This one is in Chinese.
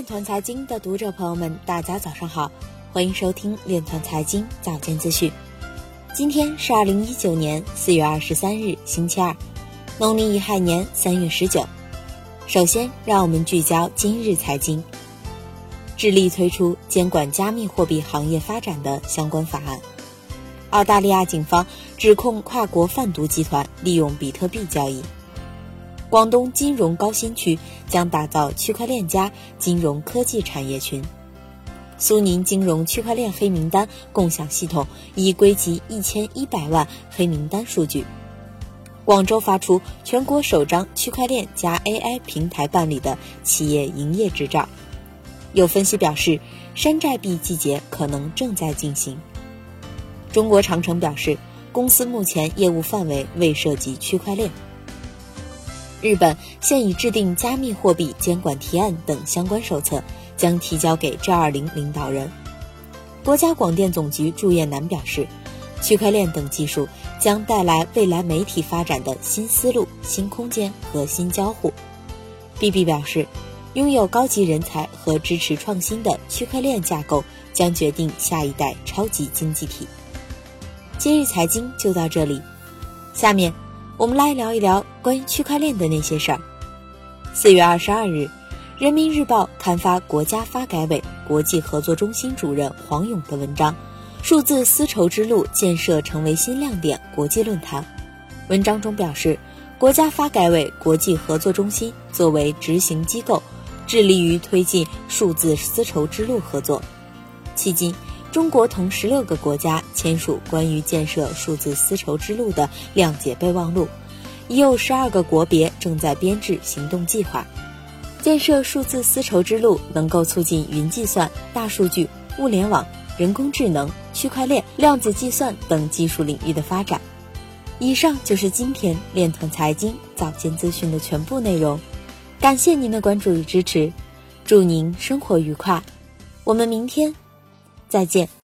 链团财经的读者朋友们，大家早上好，欢迎收听链团财经早间资讯。今天是二零一九年四月二十三日，星期二，农历乙亥年三月十九。首先，让我们聚焦今日财经。智利推出监管加密货币行业发展的相关法案。澳大利亚警方指控跨国贩毒集团利用比特币交易。广东金融高新区将打造区块链加金融科技产业群。苏宁金融区块链黑名单共享系统已归集一千一百万黑名单数据。广州发出全国首张区块链加 AI 平台办理的企业营业执照。有分析表示，山寨币季节可能正在进行。中国长城表示，公司目前业务范围未涉及区块链。日本现已制定加密货币监管提案等相关手册，将提交给 G20 领导人。国家广电总局祝燕南表示，区块链等技术将带来未来媒体发展的新思路、新空间和新交互。BB 表示，拥有高级人才和支持创新的区块链架构将决定下一代超级经济体。今日财经就到这里，下面。我们来聊一聊关于区块链的那些事儿。四月二十二日，《人民日报》刊发国家发改委国际合作中心主任黄勇的文章《数字丝绸之路建设成为新亮点》国际论坛。文章中表示，国家发改委国际合作中心作为执行机构，致力于推进数字丝绸之路合作。迄今，中国同十六个国家签署关于建设数字丝绸之路的谅解备忘录，已有十二个国别正在编制行动计划。建设数字丝绸之路能够促进云计算、大数据、物联网、人工智能、区块链、量子计算等技术领域的发展。以上就是今天链团财经早间资讯的全部内容，感谢您的关注与支持，祝您生活愉快，我们明天。再见。